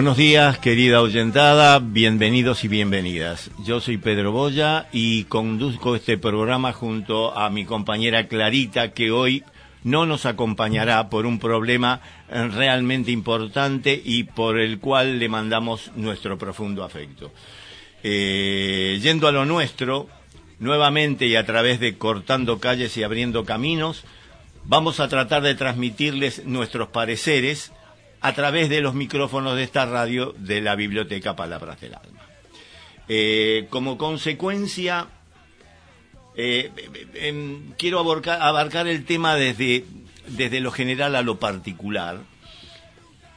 Buenos días, querida oyentada, bienvenidos y bienvenidas. Yo soy Pedro Boya y conduzco este programa junto a mi compañera Clarita, que hoy no nos acompañará por un problema eh, realmente importante y por el cual le mandamos nuestro profundo afecto. Eh, yendo a lo nuestro, nuevamente y a través de cortando calles y abriendo caminos, vamos a tratar de transmitirles nuestros pareceres a través de los micrófonos de esta radio de la Biblioteca Palabras del Alma. Eh, como consecuencia, eh, em, quiero abarcar, abarcar el tema desde, desde lo general a lo particular.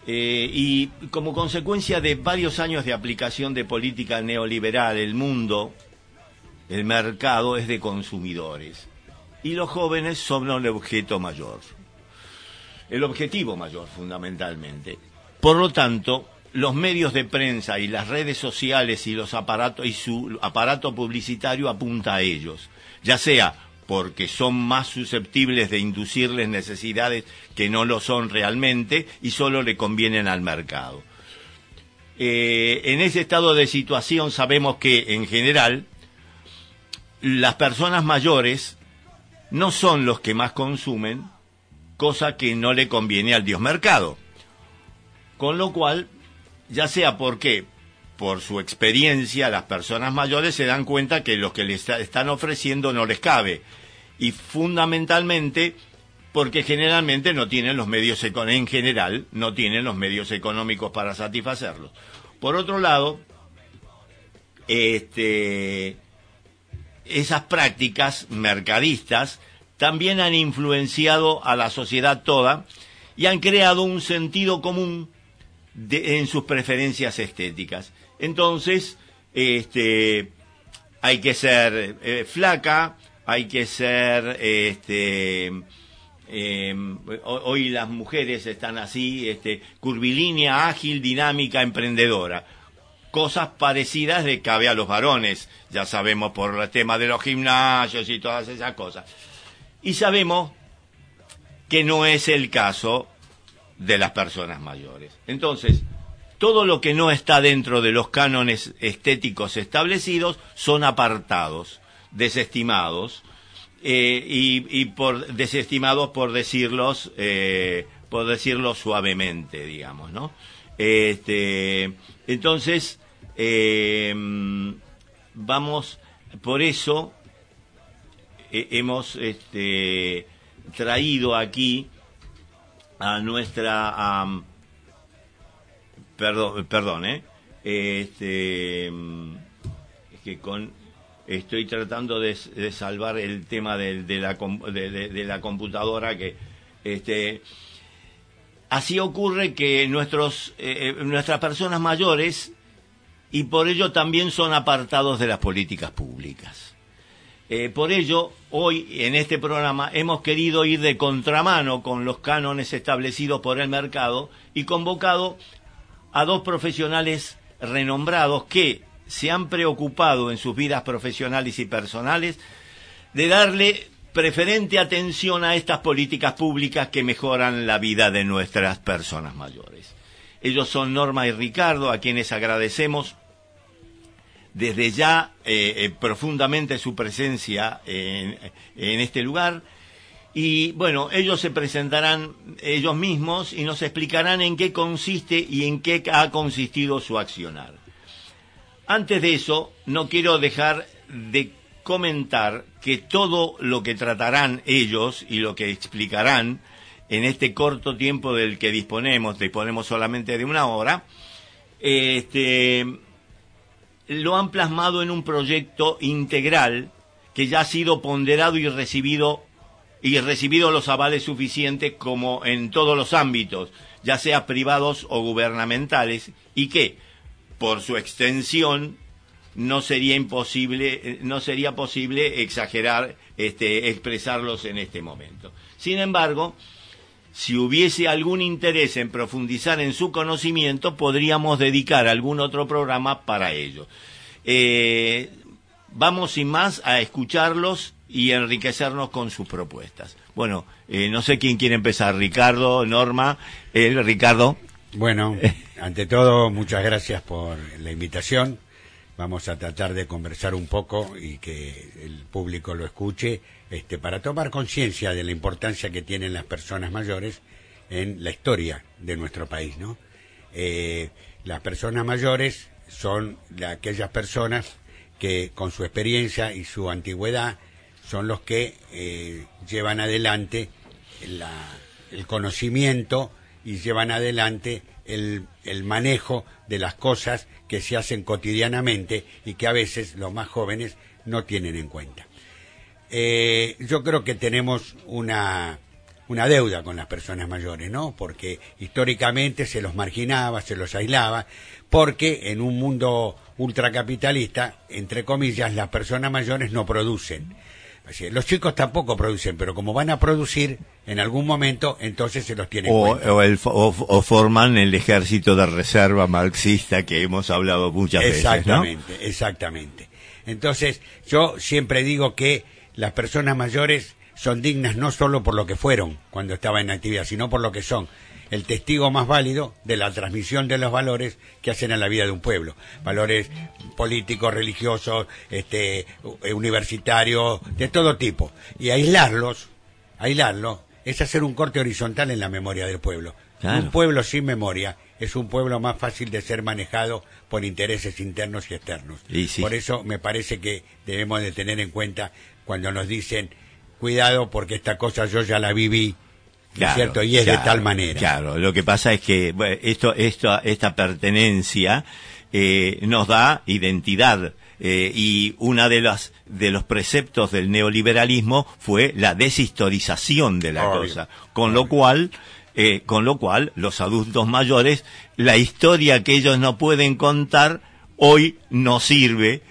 Eh, y como consecuencia de varios años de aplicación de política neoliberal, el mundo, el mercado es de consumidores. Y los jóvenes son el objeto mayor el objetivo mayor fundamentalmente. Por lo tanto, los medios de prensa y las redes sociales y los aparatos y su aparato publicitario apunta a ellos, ya sea porque son más susceptibles de inducirles necesidades que no lo son realmente y solo le convienen al mercado. Eh, en ese estado de situación sabemos que, en general, las personas mayores no son los que más consumen, cosa que no le conviene al dios mercado. Con lo cual, ya sea porque por su experiencia las personas mayores se dan cuenta que lo que les está- están ofreciendo no les cabe. Y fundamentalmente porque generalmente no tienen los medios en general no tienen los medios económicos para satisfacerlos. Por otro lado, este esas prácticas mercadistas también han influenciado a la sociedad toda y han creado un sentido común en sus preferencias estéticas. Entonces, este, hay que ser eh, flaca, hay que ser, este, em, ho- hoy las mujeres están así, este, curvilínea, ágil, dinámica, emprendedora cosas parecidas de cabe a los varones, ya sabemos por el tema de los gimnasios y todas esas cosas. Y sabemos que no es el caso de las personas mayores. Entonces, todo lo que no está dentro de los cánones estéticos establecidos son apartados, desestimados, eh, y, por desestimados por decirlos, eh, por decirlo suavemente, digamos, ¿no? Este, entonces, eh, vamos, por eso eh, hemos este, traído aquí a nuestra... perdón, perdón, ¿eh? Este, es que con... Estoy tratando de, salvar el tema de, de la, de la computadora que... Este, así ocurre que nuestros, eh, eh, nuestras personas mayores y por ello también son apartados de las políticas públicas. Eh, por ello, hoy en este programa hemos querido ir de contramano con los cánones establecidos por el mercado y convocado a dos profesionales renombrados que se han preocupado en sus vidas profesionales y personales de darle preferente atención a estas políticas públicas que mejoran la vida de nuestras personas mayores. Ellos son Norma y Ricardo, a quienes agradecemos desde ya eh, eh, profundamente su presencia en, en este lugar. Y bueno, ellos se presentarán ellos mismos y nos explicarán en qué consiste y en qué ha consistido su accionar. Antes de eso, no quiero dejar de comentar que todo lo que tratarán ellos y lo que explicarán en este corto tiempo del que disponemos, disponemos solamente de una hora, este, lo han plasmado en un proyecto integral que ya ha sido ponderado y recibido y recibido los avales suficientes como en todos los ámbitos, ya sea privados o gubernamentales, y que, por su extensión, no sería imposible, no sería posible exagerar, este, expresarlos en este momento. Sin embargo, si hubiese algún interés en profundizar en su conocimiento, podríamos dedicar algún otro programa para ello. Eh, vamos sin más a escucharlos y enriquecernos con sus propuestas. Bueno, eh, no sé quién quiere empezar, Ricardo, Norma, él, Ricardo. Bueno, ante todo, muchas gracias por la invitación. Vamos a tratar de conversar un poco y que el público lo escuche este, para tomar conciencia de la importancia que tienen las personas mayores en la historia de nuestro país. ¿no? Eh, las personas mayores son la- aquellas personas que con su experiencia y su antigüedad son los que eh, llevan adelante la- el conocimiento y llevan adelante el, el manejo de las cosas que se hacen cotidianamente y que a veces los más jóvenes no tienen en cuenta. Eh, yo creo que tenemos una, una deuda con las personas mayores, ¿no? Porque históricamente se los marginaba, se los aislaba, porque en un mundo ultracapitalista, entre comillas, las personas mayores no producen. Los chicos tampoco producen, pero como van a producir en algún momento, entonces se los tiene en O, o el o- o forman el ejército de reserva marxista que hemos hablado muchas veces, ¿no? Exactamente, exactamente. Entonces, yo siempre digo que las personas mayores son dignas no solo por lo que fueron cuando estaban en actividad, sino por lo que son el testigo más válido de la transmisión de los valores que hacen a la vida de un pueblo. Valores políticos, religiosos, este, eh, universitarios, de todo tipo. Y aislarlos, aislarlos, es hacer un corte horizontal en la memoria del pueblo. Claro. Un pueblo sin memoria es un pueblo más fácil de ser manejado por intereses internos y externos. Y sí. Por eso me parece que debemos de tener en cuenta cuando nos dicen cuidado porque esta cosa yo ya la viví, ¿no es cierto? Y es de claro, tal manera. Claro, lo que pasa es que bueno, esto, esto, esta pertenencia eh, nos da identidad. eh, y una de las de los preceptos del neoliberalismo fue la deshistorización de la Obvio, cosa, con lo cual eh, con lo cual los adultos mayores la historia que ellos no pueden contar hoy no sirve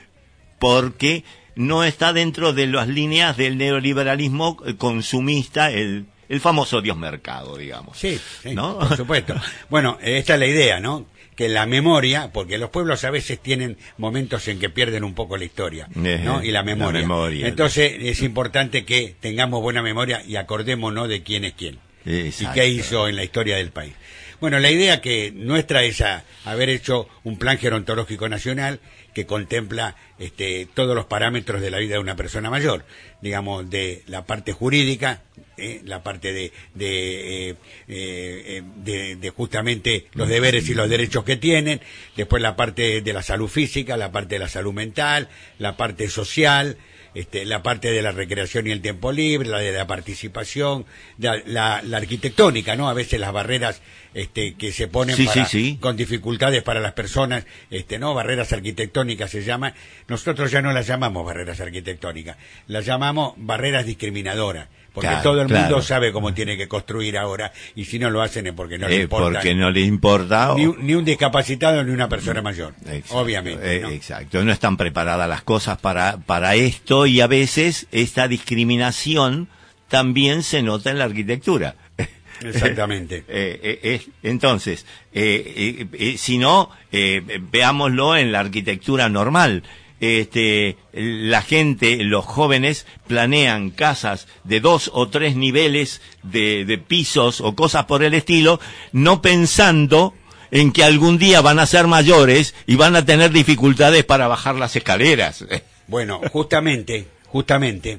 porque no está dentro de las líneas del neoliberalismo eh, consumista, el, el famoso Dios mercado, digamos. Sí, sí, ¿No? por supuesto. Bueno, eh, esta es la idea, ¿no? Que la memoria, porque los pueblos a veces tienen momentos en que pierden un poco la historia, ¿no? Ejé, Y la la memoria. memoria. Entonces es importante que tengamos buena memoria y acordémonos de quién es quién Exacto. y qué hizo en la historia del país. Bueno, la idea que nuestra es a- haber hecho un plan gerontológico nacional que contempla este, todos los parámetros de la vida de una persona mayor, digamos, de la parte jurídica, eh, la parte de, eh, eh, de- de justamente los deberes y los derechos que tienen, después la parte de la salud física, la parte de la salud mental, la parte social, este, la parte de la recreación y el tiempo libre, la de la participación, la, la- la arquitectónica, ¿no? A veces las barreras este, que se ponen Sí, para- sí, sí. con dificultades para las personas, este, ¿no? Barreras arquitectónicas se llaman. Nosotros ya no las llamamos barreras arquitectónicas, las llamamos barreras discriminadoras. Porque Claro, todo el mundo sabe cómo tiene que construir ahora y si no lo hacen es porque no le Eh, importa porque no le importa. ni, o- ni un discapacitado ni una persona mayor. Exacto, Obviamente. eh, ¿no? Exacto, no están preparadas las cosas para, para esto y a veces esta discriminación también se nota en la arquitectura. Exactamente. Eh, eh, eh, entonces, eh, eh, si no, eh, veámoslo en la arquitectura normal. Este, la gente, los jóvenes planean casas de dos o tres niveles de, de pisos o cosas por el estilo, no pensando en que algún día van a ser mayores y van a tener dificultades para bajar las escaleras. Bueno, justamente, justamente,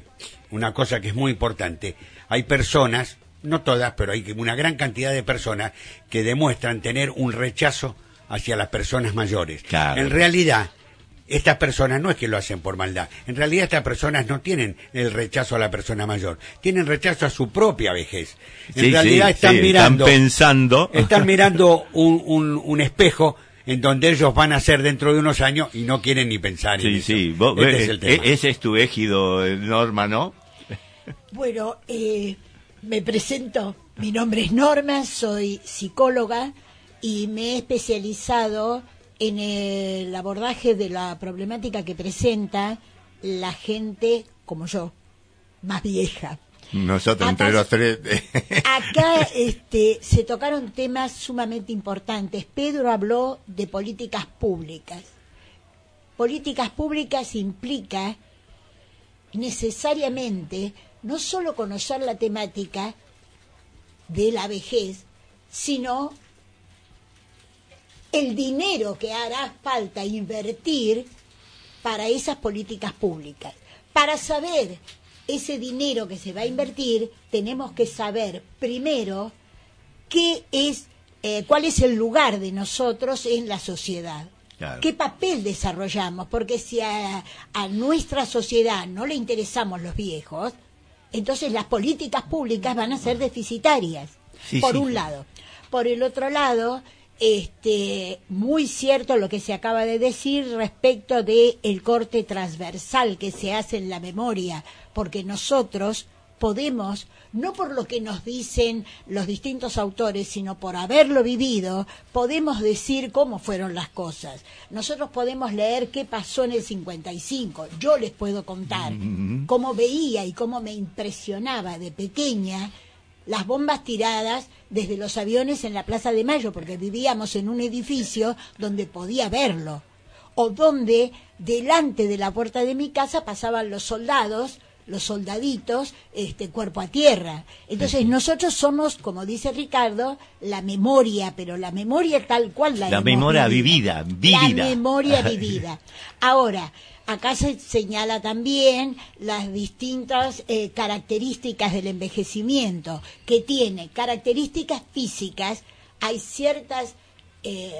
una cosa que es muy importante, hay personas, no todas, pero hay una gran cantidad de personas que demuestran tener un rechazo hacia las personas mayores. Claro. En realidad, estas personas no es que lo hacen por maldad, en realidad estas personas no tienen el rechazo a la persona mayor, tienen rechazo a su propia vejez. En Sí, realidad sí, están sí, mirando, están pensando. están mirando un, un, un espejo en donde ellos van a ser dentro de unos años y no quieren ni pensar en Sí, eso. sí, vos- Este eh, es el tema. ese es tu égido, eh, Norma, ¿no? Bueno, eh, me presento. Mi nombre es Norma, soy psicóloga y me he especializado en el abordaje de la problemática que presenta la gente como yo, más vieja. Nosotros Acá entre los tres. Acá este, se tocaron temas sumamente importantes. Pedro habló de políticas públicas. Políticas públicas implica necesariamente no solo conocer la temática de la vejez, sino el dinero que hará falta invertir para esas políticas públicas. Para saber ese dinero que se va a invertir, tenemos que saber primero qué es, eh, cuál es el lugar de nosotros en la sociedad. Claro. ¿Qué papel desarrollamos? Porque si a, a nuestra sociedad no le interesamos los viejos, entonces las políticas públicas van a ser deficitarias, Sí, por sí, un sí. lado. Por el otro lado, este, muy cierto lo que se acaba de decir respecto de el corte transversal que se hace en la memoria, porque nosotros podemos, no por lo que nos dicen los distintos autores, sino por haberlo vivido, podemos decir cómo fueron las cosas. Nosotros podemos leer qué pasó en el 55. Yo les puedo contar cómo veía y cómo me impresionaba de pequeña las bombas tiradas desde los aviones en la Plaza de Mayo, porque vivíamos en un edificio donde podía verlo, o donde delante de la puerta de mi casa pasaban los soldados, los soldaditos, este cuerpo a tierra. Entonces nosotros somos, como dice Ricardo, la memoria, pero la memoria tal cual la La memoria vivida, vívida. La memoria vivida. Ahora, acá se señala también las distintas eh, características del envejecimiento, que tiene características físicas, hay ciertas... eh,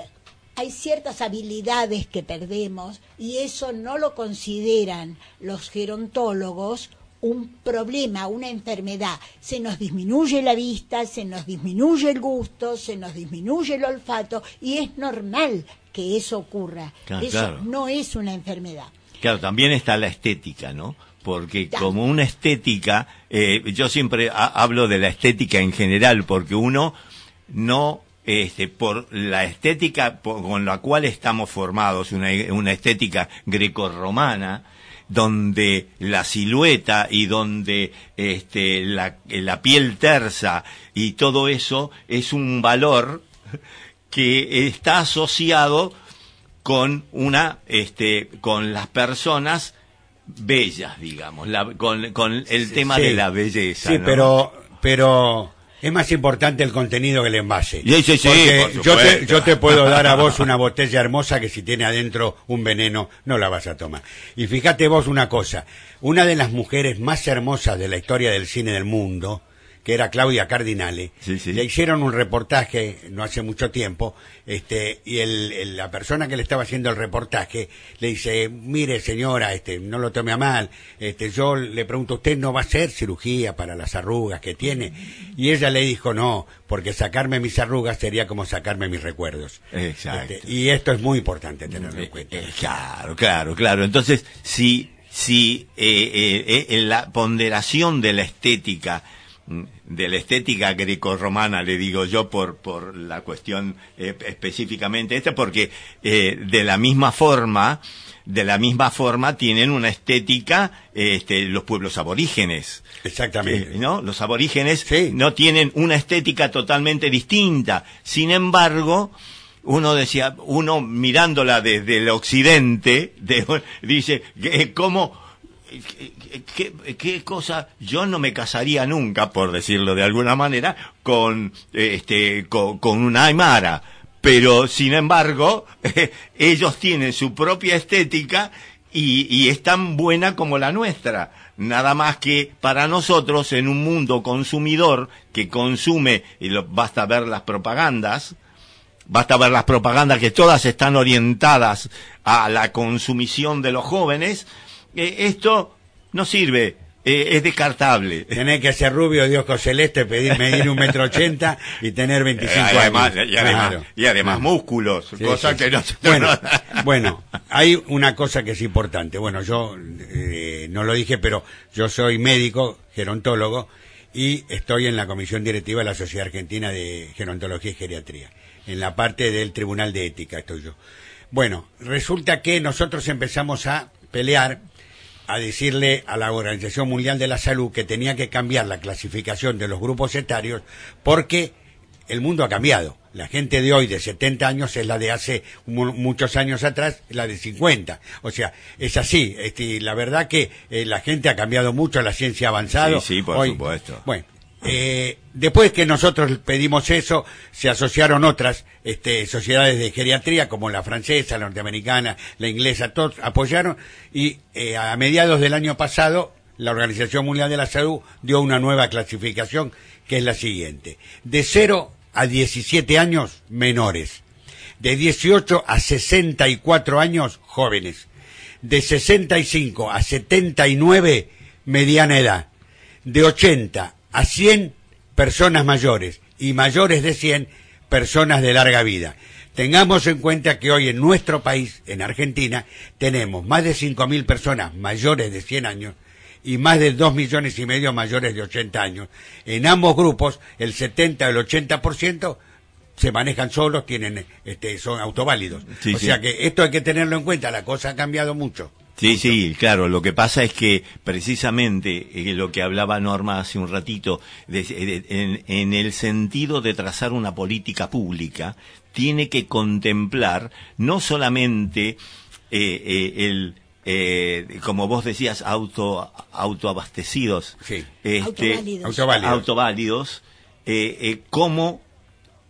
hay ciertas habilidades que perdemos y eso no lo consideran los gerontólogos un problema, una enfermedad. Se nos disminuye la vista, se nos disminuye el gusto, se nos disminuye el olfato y es normal que eso ocurra. Claro, eso claro. no es una enfermedad. Claro, también está la estética, ¿no? Porque como una estética, eh, yo siempre ha- hablo de la estética en general, porque uno no, este, por la estética por- con la cual estamos formados, una, una estética grecorromana, donde la silueta y donde este, la, la piel tersa y todo eso es un valor que está asociado con una este con las personas bellas digamos la- con, con el tema Sí. de la belleza Sí, ¿no? pero, pero es más importante el contenido que el envase. Sí, sí, sí, Porque por yo, te, yo te puedo dar a vos una botella hermosa que si tiene adentro un veneno no la vas a tomar. Y fíjate vos una cosa, una de las mujeres más hermosas de la historia del cine del mundo, que era Claudia Cardinale, Sí, sí. le hicieron un reportaje no hace mucho tiempo, este, y el, el- la persona que le estaba haciendo el reportaje le dice, mire señora, este, no lo tome a mal, este, yo le pregunto, ¿usted no va a hacer cirugía para las arrugas que tiene? Y ella le dijo, no, porque sacarme mis arrugas sería como sacarme mis recuerdos. Exacto. Este, y esto es muy importante tenerlo en cuenta. Eh, claro, claro, claro. Entonces, si, si eh, eh, eh, la ponderación de la estética, mm, de la estética grecorromana, le digo yo por, por la cuestión eh, específicamente esta, porque eh, de la misma forma, de la misma forma tienen una estética este, los pueblos aborígenes. Exactamente. Eh, ¿no? Los aborígenes Sí. no tienen una estética totalmente distinta. Sin embargo, uno decía, uno mirándola desde el occidente, de- dice, que- ¿cómo? ¿Qué, cosa? Yo no me casaría nunca, por decirlo de alguna manera, con, este, con, con una aymara. Pero, sin embargo, ellos tienen su propia estética y, y es tan buena como la nuestra. Nada más que para nosotros, en un mundo consumidor que consume, y lo- basta ver las propagandas, basta ver las propagandas que todas están orientadas a la consumición de los jóvenes, eh, esto no sirve, eh, es descartable. Tenés que ser rubio de ojos celeste, pedir medir un metro ochenta y tener 25 Eh, además, años. y además, Claro. y además músculos, Sí, cosa sí, que no Bueno, bueno, hay una cosa que es importante. Bueno, yo eh, no lo dije, pero yo soy médico, gerontólogo, y estoy en la comisión directiva de la Sociedad Argentina de Gerontología y Geriatría. En la parte del Tribunal de Ética estoy yo. Bueno, resulta que nosotros empezamos a pelear a decirle a la Organización Mundial de la Salud que tenía que cambiar la clasificación de los grupos etarios porque el mundo ha cambiado. La gente de hoy de 70 años es la de hace mu- muchos años atrás, la de 50. O sea, es así. Este, la verdad que eh, la gente ha cambiado mucho, la ciencia ha avanzado. Sí, sí, por Hoy- supuesto. Bueno, eh, después que nosotros pedimos eso, se asociaron otras este, sociedades de geriatría, como la francesa, la norteamericana, la inglesa, todos apoyaron, y eh, a mediados del año pasado, la Organización Mundial de la Salud dio una nueva clasificación, que es la siguiente. De 0 a 17 años, menores. De 18 a 64 años, jóvenes. De 65 a 79, mediana edad. De 80 a 100, personas mayores. Y mayores de 100, personas de larga vida. Tengamos en cuenta que hoy en nuestro país, en Argentina, tenemos más de 5.000 personas mayores de 100 años y más de 2 millones y medio mayores de 80 años. En ambos grupos, el 70 o el 80% se manejan solos, tienen, este, son autoválidos. Sí, o sí. sea que esto hay que tenerlo en cuenta, la cosa ha cambiado mucho. Sí, sí, claro. Lo que pasa es que precisamente eh, lo que hablaba Norma hace un ratito, de- de- en, en el sentido de trazar una política pública, tiene que contemplar no solamente eh, eh, el, eh, como vos decías, auto, autoabastecidos, Sí. Autoválidos. Autoválidos. autoválidos, eh, eh, cómo,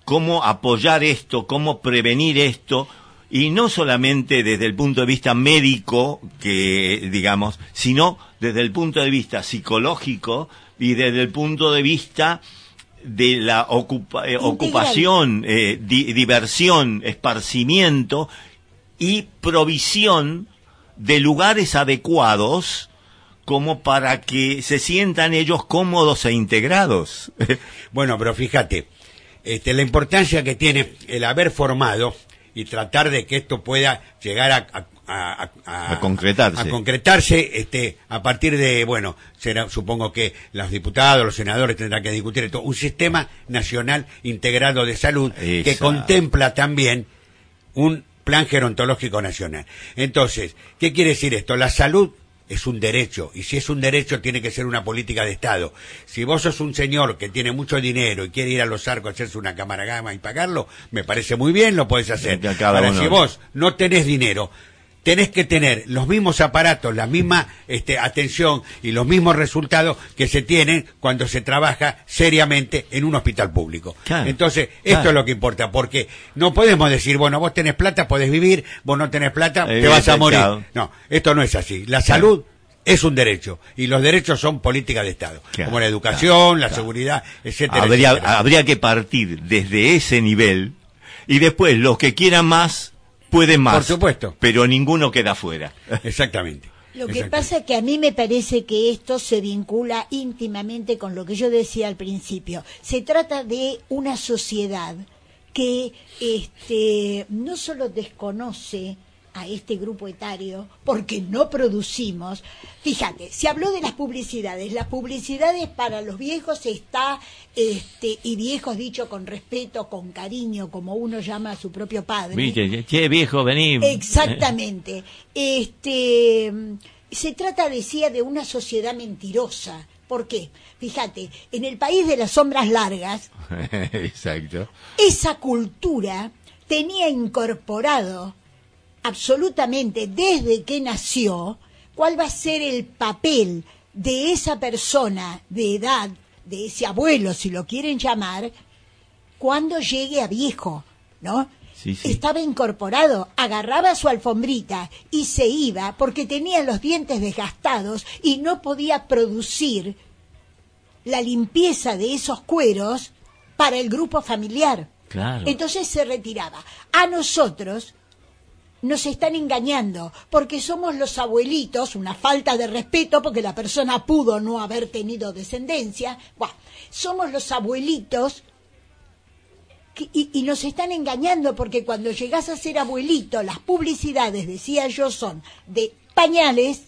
cómo apoyar esto, cómo prevenir esto, y no solamente desde el punto de vista médico, que digamos, sino desde el punto de vista psicológico y desde el punto de vista de la ocupa- eh, ocupación, eh, di- diversión, esparcimiento y provisión de lugares adecuados como para que se sientan ellos cómodos e integrados. Bueno, pero fíjate, este, la importancia que tiene el haber formado y tratar de que esto pueda llegar a, a- a- a- A concretarse. a concretarse, este, a partir de, bueno, será, supongo que los diputados, los senadores tendrán que discutir esto, un sistema nacional integrado de salud que contempla también un plan gerontológico nacional. Entonces, ¿qué quiere decir esto? La salud es un derecho, y si es un derecho tiene que ser una política de Estado. Si vos sos un señor que tiene mucho dinero y quiere ir a los arcos a hacerse una cámara gama y pagarlo, me parece muy bien, lo podés hacer. Ahora, si vos no tenés dinero, tenés que tener los mismos aparatos, la misma este, atención y los mismos resultados que se tienen cuando se trabaja seriamente en un hospital público. Claro, Entonces, esto claro. es lo que importa, porque no podemos decir, bueno, vos tenés plata, podés vivir, vos no tenés plata, Eh, te vas a morir. claro. No, esto no es así. La salud es un derecho y los derechos son política de Estado, Claro, como la educación, la claro. seguridad, etcétera. habría, etcétera. habría que partir desde ese nivel y después los que quieran más pueden más. Por supuesto. Pero ninguno queda fuera. Exactamente. Lo que pasa es que a mí me parece que esto se vincula íntimamente con lo que yo decía al principio. Se trata de una sociedad que este, no solo desconoce a este grupo etario porque no producimos. Fíjate, se habló de las publicidades. Las publicidades para los viejos está, este, y viejos dicho con respeto, con cariño, como uno llama a su propio padre. Viste, che viejo, vení. Exactamente. Este se trata, decía, de una sociedad mentirosa. ¿Por qué? Fíjate, en el país de las sombras largas, Exacto. esa cultura tenía incorporado absolutamente desde que nació cuál va a ser el papel de esa persona de edad, de ese abuelo, si lo quieren llamar, cuando llegue a viejo, ¿no? Sí, sí. Estaba incorporado, agarraba su alfombrita y se iba porque tenía los dientes desgastados y no podía producir la limpieza de esos cueros para el grupo familiar. Claro. Entonces se retiraba. A nosotros nos están engañando porque somos los abuelitos, una falta de respeto porque la persona pudo no haber tenido descendencia. Buah, somos los abuelitos que- y, y nos están engañando porque cuando llegás a ser abuelito, las publicidades, decía yo, son de pañales,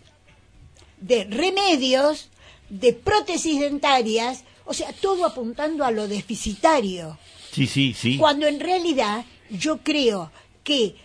de remedios, de prótesis dentarias, o sea, todo apuntando a lo deficitario. Sí, sí, sí. Cuando en realidad yo creo que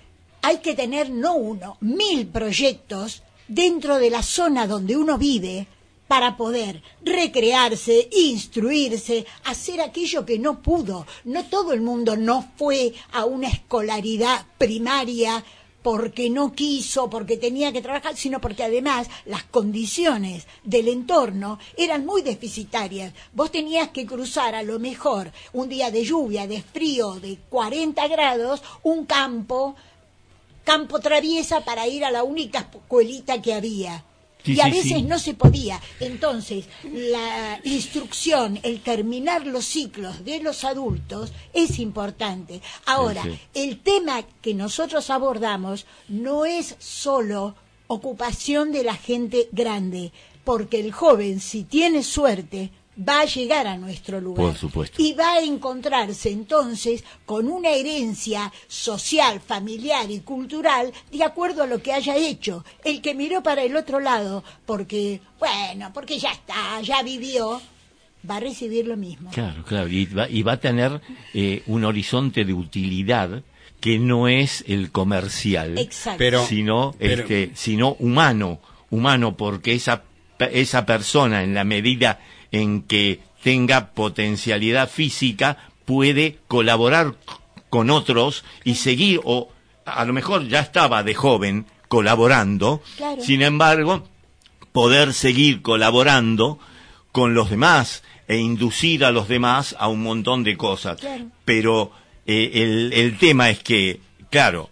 hay que tener no uno, mil proyectos dentro de la zona donde uno vive para poder recrearse, instruirse, hacer aquello que no pudo. No todo el mundo no fue a una escolaridad primaria porque no quiso, porque tenía que trabajar, sino porque además las condiciones del entorno eran muy deficitarias. Vos tenías que cruzar a lo mejor un día de lluvia, de frío, de 40 grados, un campo, campo traviesa para ir a la única escuelita que había. Sí, y a veces sí. no se podía. Entonces, la instrucción, el terminar los ciclos de los adultos es importante. Ahora, el tema que nosotros abordamos no es solo ocupación de la gente grande, porque el joven, si tiene suerte, va a llegar a nuestro lugar. Por supuesto. Y va a encontrarse entonces con una herencia social, familiar y cultural de acuerdo a lo que haya hecho. El que miró para el otro lado, porque, bueno, porque ya está, ya vivió, va a recibir lo mismo. Claro, claro. Y va, y va a tener eh, un horizonte de utilidad que no es el comercial, Exacto. Pero- sino, pero- este, sino humano, humano, porque esa, pe- esa persona, en la medida en que tenga potencialidad física, puede colaborar con otros y seguir, o a lo mejor ya estaba de joven colaborando, Claro. sin embargo, poder seguir colaborando con los demás e inducir a los demás a un montón de cosas. Claro. Pero eh, el, el tema es que, claro,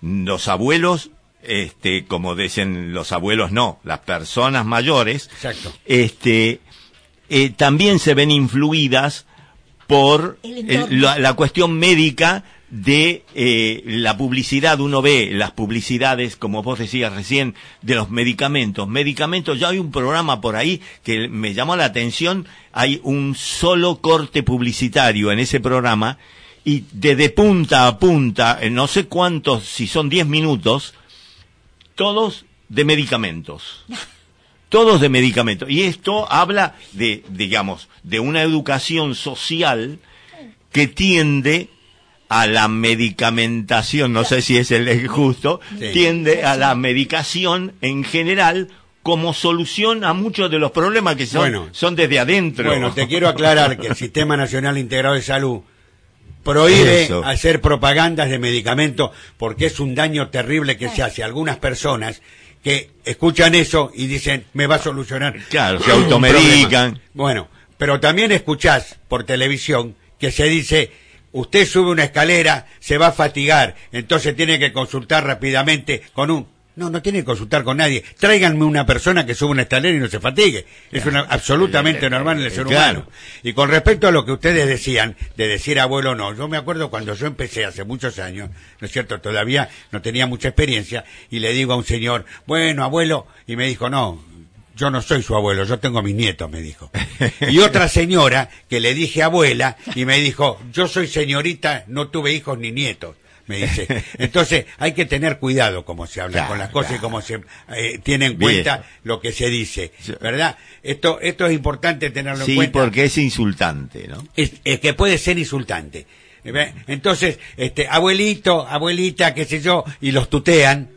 los abuelos, este, como dicen los abuelos, no, las personas mayores, Exacto. este, eh, también se ven influidas por El entorno. la, la cuestión médica de eh, la publicidad. Uno ve las publicidades, como vos decías recién, de los medicamentos. Medicamentos, ya hay un programa por ahí que me llamó la atención. Hay un solo corte publicitario en ese programa y desde punta a punta, no sé cuántos, si son 10 minutos, todos de medicamentos todos de medicamentos. Y esto habla de, digamos, de una educación social que tiende a la medicamentación, no sé si es el justo, Sí. tiende a la medicación en general como solución a muchos de los problemas que son, Bueno. son desde adentro. Bueno, te quiero aclarar que el Sistema Nacional Integrado de Salud prohíbe Eso. hacer propagandas de medicamentos porque es un daño terrible que se hace a algunas personas que escuchan eso y dicen, me va a solucionar. Claro, se automedican. problema". Bueno, pero también escuchás por televisión que se dice, usted sube una escalera, se va a fatigar, entonces tiene que consultar rápidamente con un... No, no tiene que consultar con nadie. Tráiganme una persona que suba una escalera y no se fatigue. Es una, absolutamente normal en el ser humano. Y con respecto a lo que ustedes decían, de decir abuelo no, yo me acuerdo cuando yo empecé hace muchos años, ¿no es cierto? Todavía no tenía mucha experiencia, y le digo a un señor, bueno, abuelo, y me dijo, no, yo no soy su abuelo, yo tengo mis nietos, me dijo. Y otra señora que le dije abuela, y me dijo, yo soy señorita, no tuve hijos ni nietos. Me dice. Entonces, hay que tener cuidado como se habla Claro, con las cosas y cómo se eh, tiene en Bien. cuenta lo que se dice, Sí. ¿verdad? Esto, esto es importante tenerlo en Sí, cuenta porque es insultante, ¿no? es, es que puede ser insultante. Entonces, este, abuelito, abuelita, qué sé yo, y los tutean.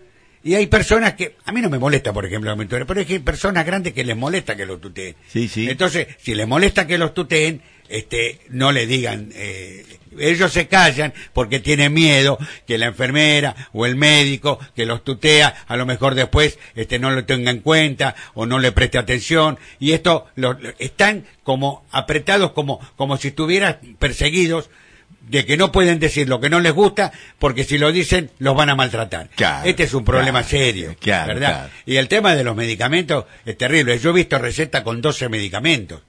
Y hay personas que, a mí no me molesta, por ejemplo, pero es que hay personas grandes que les molesta que los tuteen. Sí, sí. Entonces, si les molesta que los tuteen, este, no le digan, eh, ellos se callan porque tienen miedo que la enfermera o el médico que los tutea, a lo mejor después, este, no lo tenga en cuenta o no le preste atención. Y esto, lo- están como apretados como, como si estuvieran perseguidos de que no pueden decir lo que no les gusta porque si lo dicen los van a maltratar. Claro, este es un problema claro, serio, claro, ¿verdad? Y el tema de los medicamentos es terrible. Yo he visto recetas con 12 medicamentos,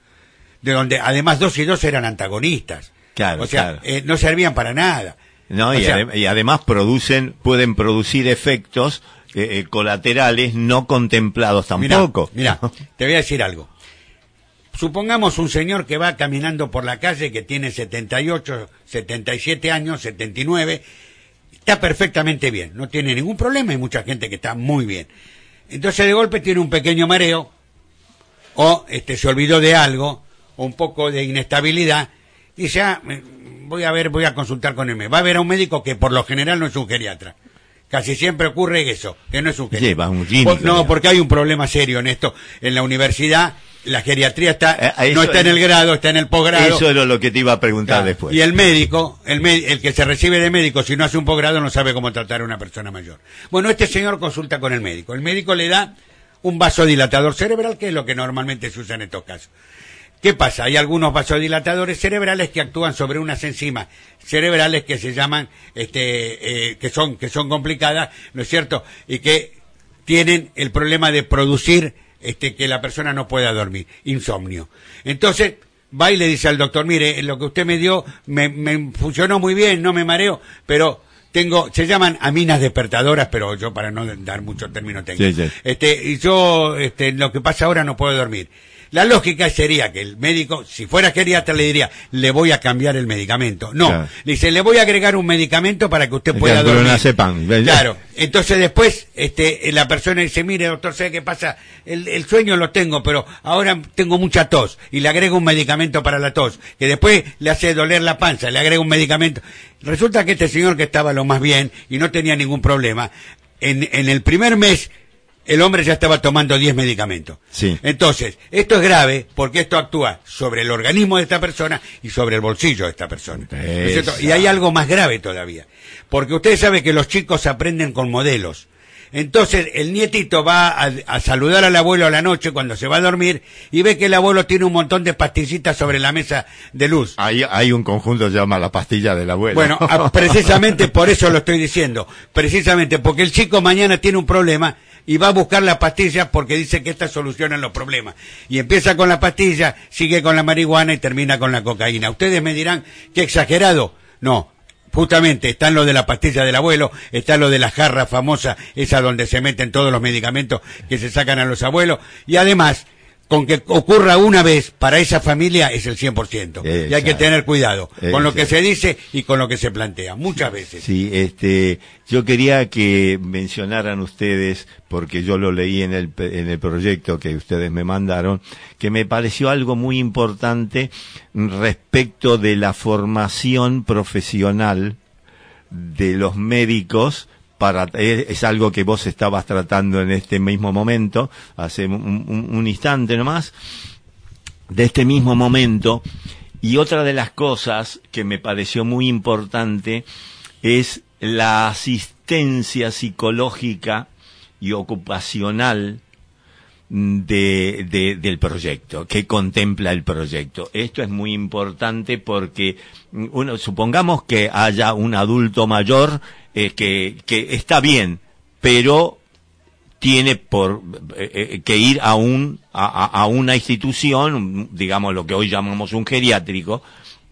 de donde además dos y dos eran antagonistas. Claro, o sea, claro. eh, no servían para nada. No, y, sea, ade- y además producen, pueden producir efectos eh, eh, colaterales no contemplados tampoco. Mira, te voy a decir algo. Supongamos un señor que va caminando por la calle que tiene 78, 77 años, 79, está perfectamente bien, no tiene ningún problema, hay mucha gente que está muy bien. Entonces de golpe tiene un pequeño mareo, o este se olvidó de algo, o un poco de inestabilidad, y dice, ah, voy a ver, voy a consultar con él. Va a ver a un médico que por lo general no es un geriatra. Casi siempre ocurre eso, que no es un geriatra. Lleva un clínico, no, porque hay un problema serio en esto. En la universidad, la geriatría está, Eh, eso- no está en el grado, está en el posgrado. Eso era lo que te iba a preguntar Claro. después. Y el médico, el, el que se recibe de médico, si no hace un posgrado, no sabe cómo tratar a una persona mayor. Bueno, este señor consulta con el médico. El médico le da un vasodilatador cerebral, que es lo que normalmente se usa en estos casos. ¿Qué pasa? Hay algunos vasodilatadores cerebrales que actúan sobre unas enzimas cerebrales que se llaman, este, eh, que son, que son complicadas, ¿no es cierto? Y que tienen el problema de producir, este, que la persona no pueda dormir, insomnio. Entonces, va y le dice al doctor, mire, lo que usted me dio me, me funcionó muy bien, no me mareo, pero tengo, se llaman aminas despertadoras, pero yo para no dar mucho término técnico. Sí, sí. Este, y yo, este, lo que pasa ahora no puedo dormir. La lógica sería que el médico, si fuera geriatra, le diría, le voy a cambiar el medicamento. No, Claro. le dice, le voy a agregar un medicamento para que usted pueda dormir. Claro. Entonces después, este, la persona dice, mire doctor, ¿sabe qué pasa? El, el sueño lo tengo, pero ahora tengo mucha tos y le agrego un medicamento para la tos, que después le hace doler la panza, le agrego un medicamento. Resulta que este señor que estaba lo más bien y no tenía ningún problema, en, en el primer mes el hombre ya estaba tomando 10 medicamentos. Sí. Entonces, esto es grave porque esto actúa sobre el organismo de esta persona y sobre el bolsillo de esta persona. Y hay algo más grave todavía. Porque usted sabe que los chicos aprenden con modelos. Entonces el nietito va a, a saludar al abuelo a la noche cuando se va a dormir y ve que el abuelo tiene un montón de pastillitas sobre la mesa de luz. Hay, hay un conjunto que se llama la pastilla del abuelo. Bueno, a- precisamente por eso lo estoy diciendo. Precisamente porque el chico mañana tiene un problema y va a buscar la pastilla porque dice que estas solucionan los problemas. Y empieza con la pastilla, sigue con la marihuana y termina con la cocaína. Ustedes me dirán, qué exagerado. No. Justamente está lo de la pastilla del abuelo, está lo de la jarra famosa, esa donde se meten todos los medicamentos que se sacan a los abuelos, y además, con que ocurra una vez para esa familia es el 100%. y hay que Exacto. tener cuidado con lo que Exacto. se dice y con lo que se plantea, muchas veces. Sí, este, yo quería que mencionaran ustedes, porque yo lo leí en el, en el proyecto que ustedes me mandaron, que me pareció algo muy importante respecto de la formación profesional de los médicos para es, es algo que vos estabas tratando en este mismo momento hace un, instante nomás de este mismo momento y otra de las cosas que me pareció muy importante es la asistencia psicológica y ocupacional de, de- del proyecto, que contempla el proyecto. Esto es muy importante porque mm, uno, supongamos que haya un adulto mayor eh, que, que está bien, pero tiene por eh, eh, que ir a un a, a- una institución, digamos lo que hoy llamamos un geriátrico,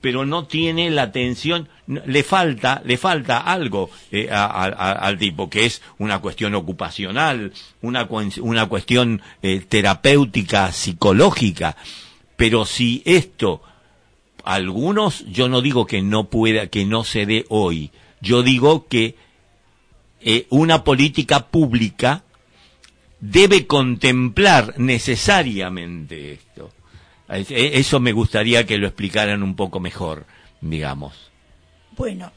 pero no tiene la atención, le falta, le falta algo eh, a- al tipo, que es una cuestión ocupacional, una, una cuestión terapéutica, psicológica. Pero si esto, algunos, yo no digo que no pueda, que no se dé hoy, yo digo que eh, una política pública debe contemplar necesariamente esto. Es- eh, Eso me gustaría que lo explicaran un poco mejor, digamos. Bueno,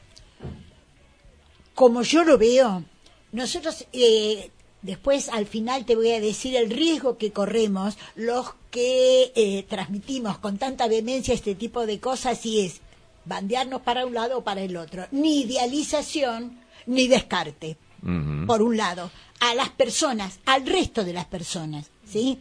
como yo lo veo, nosotros eh, después al final te voy a decir el riesgo que corremos los que transmitimos con tanta vehemencia este tipo de cosas y es bandearnos para un lado o para el otro. Ni idealización ni descarte, por un lado, a las personas, al resto de las personas, ¿sí?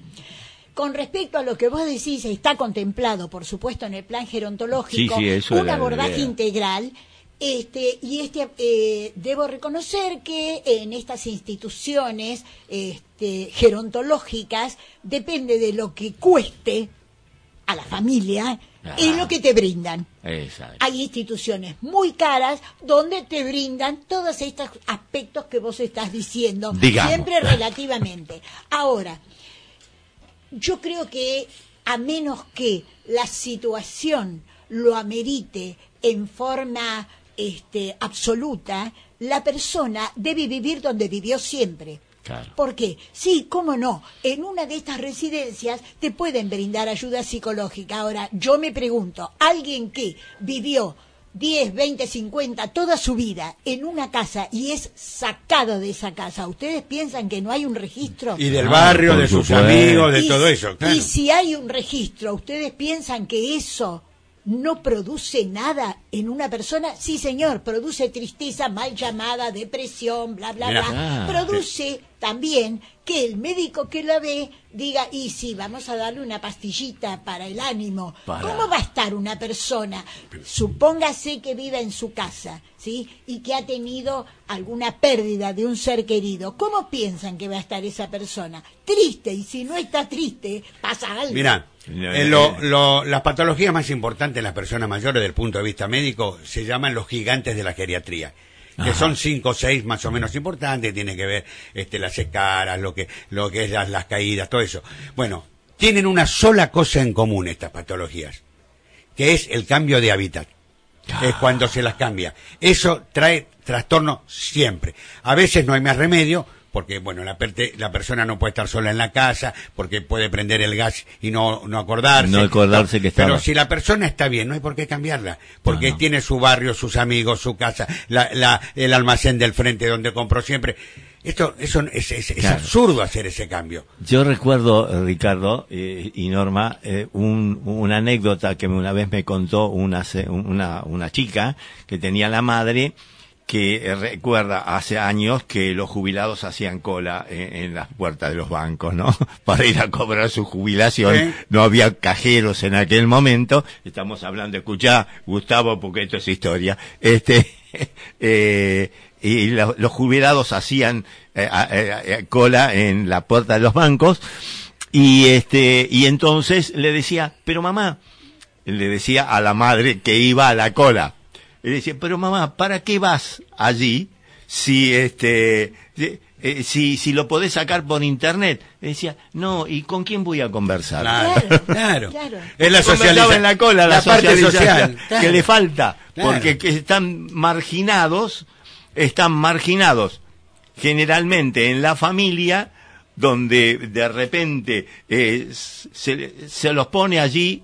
Con respecto a lo que vos decís, está contemplado, por supuesto, en el plan gerontológico, Sí, un abordaje integral. Este, y este, eh, debo reconocer que en estas instituciones este, gerontológicas depende de lo que cueste a la familia, Ajá. es lo que te brindan. Exacto. Hay instituciones muy caras donde te brindan todos estos aspectos que vos estás diciendo, Digamos. siempre relativamente. Ahora, yo creo que a menos que la situación lo amerite en forma este, absoluta, la persona debe vivir donde vivió siempre. Claro. ¿Por qué? Sí, cómo no. En una de estas residencias te pueden brindar ayuda psicológica. Ahora, yo me pregunto, alguien que vivió 10, 20, 50, toda su vida en una casa y es sacado de esa casa, ¿ustedes piensan que no hay un registro? Y del Ah, barrio, por de sus amigos, de Y todo eso. claro. Y si hay un registro, ¿ustedes piensan que eso no produce nada en una persona? Sí, señor, produce tristeza, mal llamada, depresión, bla, bla, Mirá. bla. Ah, produce también que el médico que la ve diga, y sí, vamos a darle una pastillita para el ánimo. Para- ¿Cómo va a estar una persona? Supóngase que vive en su casa, ¿sí? Y que ha tenido alguna pérdida de un ser querido. ¿Cómo piensan que va a estar esa persona? Triste, y si no está triste, pasa algo. Mira, No, eh, lo- lo- las patologías más importantes en las personas mayores desde el punto de vista médico se llaman los gigantes de la geriatría. Que son cinco o seis más o menos importantes, tiene que ver este, las escaras, lo que, lo que es las, las caídas, todo eso. Bueno, tienen una sola cosa en común estas patologías, que es el cambio de hábitat. Es cuando se las cambia. Eso trae trastorno siempre. A veces no hay más remedio, porque bueno, la, perte- la persona no puede estar sola en la casa, porque puede prender el gas y no, no acordarse. No acordarse que estaba. Pero si la persona está bien, no hay por qué cambiarla, porque No, no. tiene su barrio, sus amigos, su casa, la, la- el almacén del frente donde compró siempre. Esto, eso es, es- es Claro. absurdo hacer ese cambio. Yo recuerdo, Ricardo eh, y Norma, eh, un- una anécdota que una vez me contó una, una, una chica que tenía la madre que eh, recuerda hace años que los jubilados hacían cola en, en las puertas de los bancos, ¿no? Para ir a cobrar su jubilación. No había cajeros en aquel momento. Estamos hablando, escuchá, Gustavo, porque esto es historia. Este, eh, y lo- los jubilados hacían eh, eh, eh, cola en la puerta de los bancos y este y entonces le decía, pero mamá, le decía a la madre que iba a la cola, le decía, pero mamá, ¿para qué vas allí si este si- eh, si, si lo podés sacar por internet? Le decía, no, ¿y con quién voy a conversar? Claro, claro. claro. Es la socialización. en la cola, la, parte socialización social. claro. que le falta, Claro. porque que están marginados, están marginados generalmente en la familia, donde de repente eh, se, se los pone allí,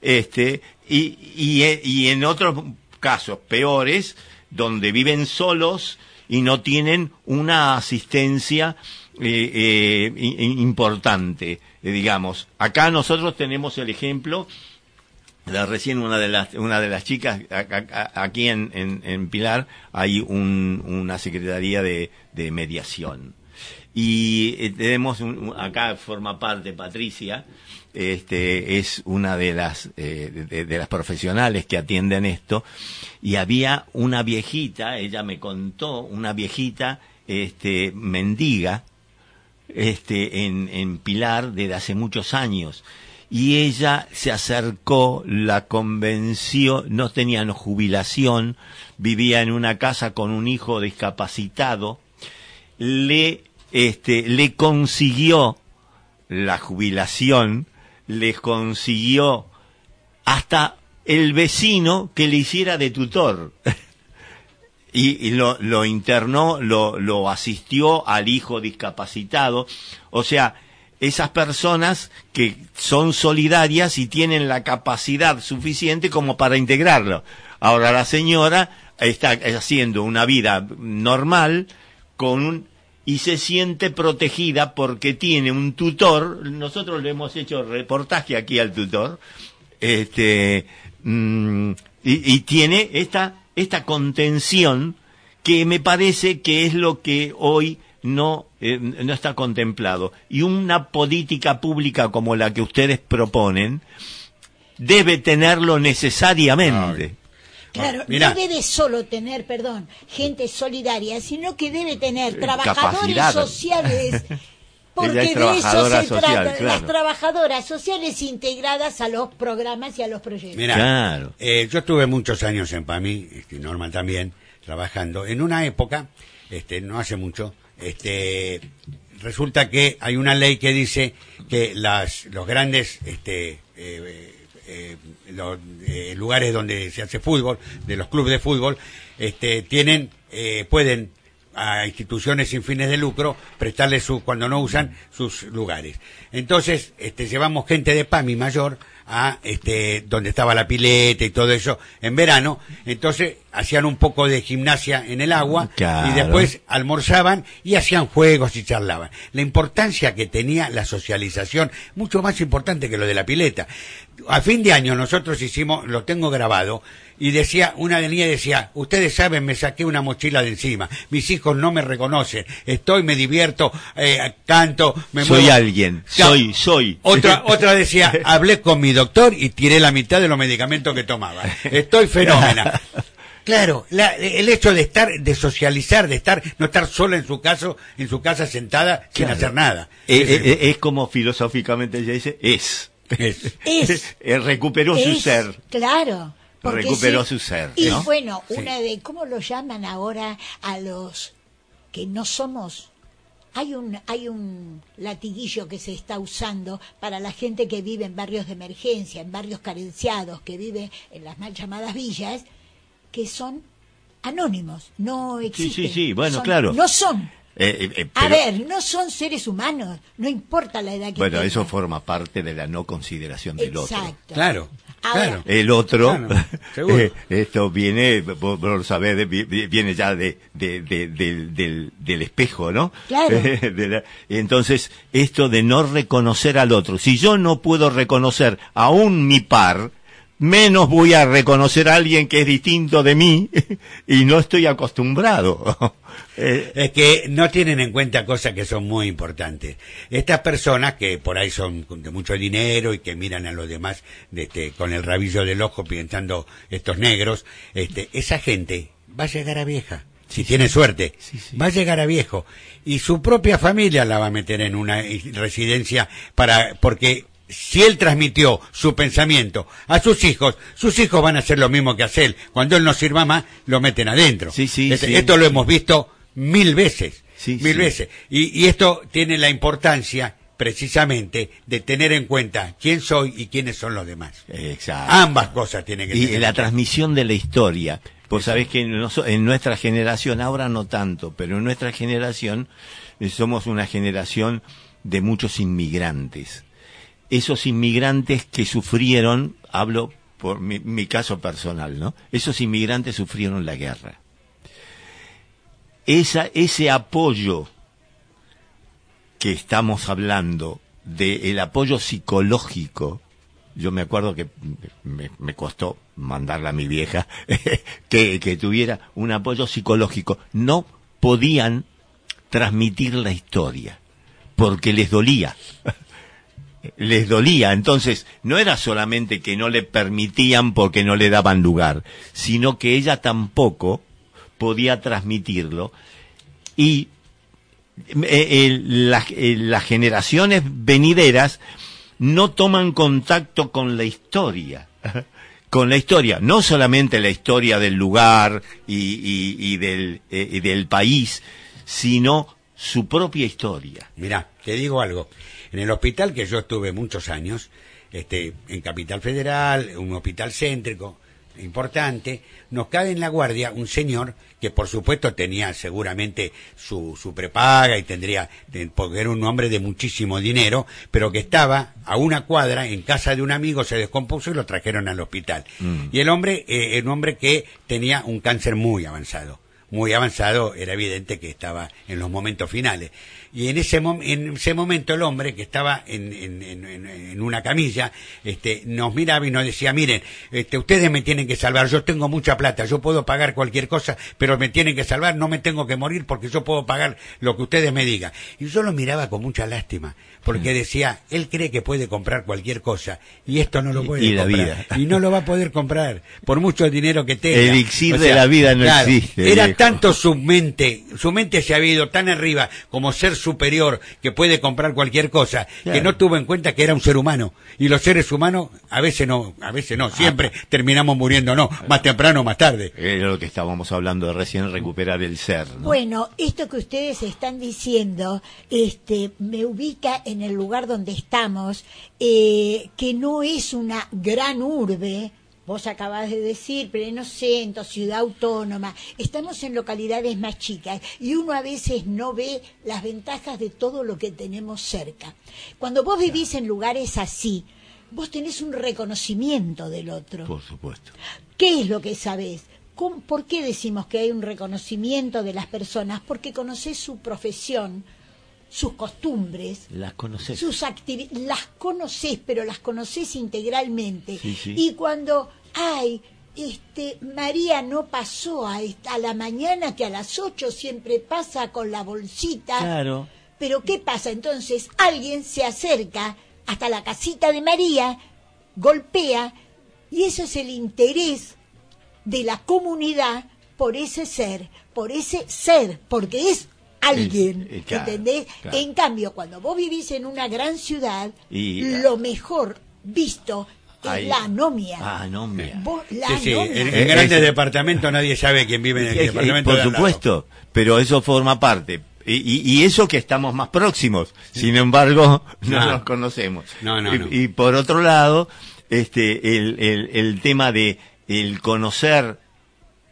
este, y, y, eh, y en otros casos peores, donde viven solos y no tienen una asistencia eh, eh, importante, eh, digamos. Acá nosotros tenemos el ejemplo la- recién una de las una de las chicas a- aquí en, en, en Pilar hay un, una secretaría de, de mediación y eh, tenemos un- acá forma parte Patricia este es una de las eh, de, las profesionales que atienden esto y había una viejita ella me contó una viejita este mendiga este, en, en Pilar desde hace muchos años. Y ella se acercó, la convenció, no tenía no, jubilación, vivía en una casa con un hijo discapacitado, le, este, le consiguió la jubilación, le consiguió hasta el vecino que le hiciera de tutor. y, y lo, lo internó, lo, lo asistió al hijo discapacitado. O sea, esas personas que son solidarias y tienen la capacidad suficiente como para integrarlo. Ahora la señora está haciendo una vida normal con un y se siente protegida porque tiene un tutor. Nosotros le hemos hecho reportaje aquí al tutor. Este mm, y, tiene esta esta contención que me parece que es lo que hoy no, eh, no está contemplado. Y una política pública como la que ustedes proponen debe tenerlo necesariamente. Claro, Mirá. no debe solo tener, perdón, gente solidaria, sino que debe tener trabajadores capacidad. sociales. Porque es de eso se social, trata, claro. las trabajadoras sociales integradas a los programas y a los proyectos. Mira, Claro. eh, yo estuve muchos años en PAMI, este, Norma también, trabajando. En una época, este, no hace mucho, este, resulta que hay una ley que dice que las, los grandes este, eh, eh, los, eh, lugares donde se hace fútbol, de los clubes de fútbol, este, tienen, eh, pueden a instituciones sin fines de lucro prestarles su, cuando no usan sus lugares. Entonces, este, llevamos gente de PAMI mayor a este, donde estaba la pileta y todo eso en verano. Entonces, hacían un poco de gimnasia en el agua Claro. y después almorzaban y hacían juegos y charlaban. La importancia que tenía la socialización, mucho más importante que lo de la pileta. A fin de año nosotros hicimos, lo tengo grabado, y decía, una de niñas decía, ustedes saben, me saqué una mochila de encima, mis hijos no me reconocen, estoy, me divierto, eh, canto, me Soy muevo". alguien, soy, soy. Otra, otra decía, hablé con mi doctor y tiré la mitad de los medicamentos que tomaba. Estoy fenómena. Claro, la- el hecho de estar, de socializar, de estar, no estar sola en su caso, en su casa sentada sin Claro. hacer nada. Eh, eh, es como filosóficamente ella dice, es. Es. Es. Eh, recuperó su ser. Claro. Recuperó sí. su ser, Y ¿no? bueno, Sí. una de, ¿cómo lo llaman ahora a los que no somos? Hay un, hay un latiguillo que se está usando para la gente que vive en barrios de emergencia, en barrios carenciados, que vive en las mal llamadas villas, que son anónimos, no existen. sí, sí, bueno, Son- claro. No son. Eh, eh, eh, A ver, no son seres humanos, no importa la edad que Bueno, tengan. eso forma parte de la no consideración del otro. Exacto. Claro, Ahora, claro. El otro, Claro, eh, esto viene, vos, vos lo sabés, viene ya de, de- de- del, del, del espejo, ¿no? Claro. De la- entonces, esto de no reconocer al otro. Si yo no puedo reconocer aún mi par, menos voy a reconocer a alguien que es distinto de mí y no estoy acostumbrado. Eh, Es que no tienen en cuenta cosas que son muy importantes. Estas personas que por ahí son de mucho dinero y que miran a los demás de este, con el rabillo del ojo pensando estos negros, este, esa gente va a llegar a vieja. Si tiene suerte, sí. va a llegar a viejo. Y su propia familia la va a meter en una residencia para, porque si él transmitió su pensamiento a sus hijos, sus hijos van a hacer lo mismo que hace él. Cuando él no sirva más, lo meten adentro. Sí, sí, Este- sí. Esto lo hemos visto mil veces. Sí, mil veces. Y, y esto tiene la importancia precisamente de tener en cuenta quién soy y quiénes son los demás. exacto. Ambas cosas tienen que y tener la en cuenta. transmisión de la historia. Vos sabés que en nuestra generación, ahora no tanto, pero en nuestra generación eh, somos una generación de muchos inmigrantes. Esos inmigrantes que sufrieron, hablo por mi, mi caso personal, ¿no? Esos inmigrantes sufrieron la guerra. Esa, ese apoyo que estamos hablando, del apoyo psicológico, yo me acuerdo que me, me costó mandarla a mi vieja que, que tuviera un apoyo psicológico. No podían transmitir la historia porque les dolía. Les dolía. Entonces, no era solamente que no le permitían porque no le daban lugar, sino que ella tampoco podía transmitirlo y eh, las- eh, las generaciones venideras no toman contacto con la historia. Con la historia, no solamente la historia del lugar y, y- y del, eh, y del país, sino su propia historia. Mirá, te digo algo. En el hospital que yo estuve muchos años, este, en Capital Federal, un hospital céntrico, importante, nos cae en la guardia un señor que por supuesto tenía seguramente su, su prepaga y tendría, porque era un hombre de muchísimo dinero, pero que estaba a una cuadra en casa de un amigo, se descompuso y lo trajeron al hospital. Y el hombre, eh, un hombre que tenía un cáncer muy avanzado muy avanzado, era evidente que estaba en los momentos finales. Y en ese, mom- en ese momento el hombre que estaba en, en- en- en- en una camilla, este, nos miraba y nos decía, miren, este, ustedes me tienen que salvar, yo tengo mucha plata, yo puedo pagar cualquier cosa, pero me tienen que salvar, no me tengo que morir porque yo puedo pagar lo que ustedes me digan. Y yo lo miraba con mucha lástima, porque decía, él cree que puede comprar cualquier cosa, y esto no lo puede y la comprar. vida. Y no lo va a poder comprar, por mucho dinero que tenga. Elixir de la vida no existe, Era viejo. tanto su mente, su mente se había ido tan arriba como ser superior que puede comprar cualquier cosa, que no tuvo en cuenta que era un ser humano. Y los seres humanos, a veces no, a veces no, siempre Ah. terminamos muriendo, no, más temprano o más tarde. Era lo que estábamos hablando de recién, recuperar el ser. ¿no? Bueno, esto que ustedes están diciendo, este, me ubica en el lugar donde estamos, eh, que no es una gran urbe. Vos acabás de decir, pleno centro, ciudad autónoma. Estamos en localidades más chicas y uno a veces no ve las ventajas de todo lo que tenemos cerca. Cuando vos vivís en lugares así, vos tenés un reconocimiento del otro. Por supuesto. ¿Qué es lo que sabés? ¿Cómo- ¿Por qué decimos que hay un reconocimiento de las personas? Porque conocés su profesión, sus costumbres, Las conoces. sus actividades, las conocés, pero las conocés integralmente. Sí, sí. Y cuando, ay, este, María no pasó a, esta- a la mañana que a las 8 siempre pasa con la bolsita. Claro. Pero ¿qué pasa? Entonces alguien se acerca hasta la casita de María, golpea, y eso es el interés de la comunidad por ese ser, por ese ser, porque es alguien, El- el- claro, ¿entendés? claro. En cambio, cuando vos vivís en una gran ciudad, Y- lo mejor visto es Ahí- la anomia. Ah, anomia. Vos, la Sí, sí, anomia. en, en grandes es- departamentos nadie sabe quién vive en el Eh, eh, departamento por de al lado. supuesto, pero eso forma parte. Y, y- y eso que estamos más próximos, sin embargo, no nos conocemos. No, no, y, no. y por otro lado, este, el, el, el tema de el conocer,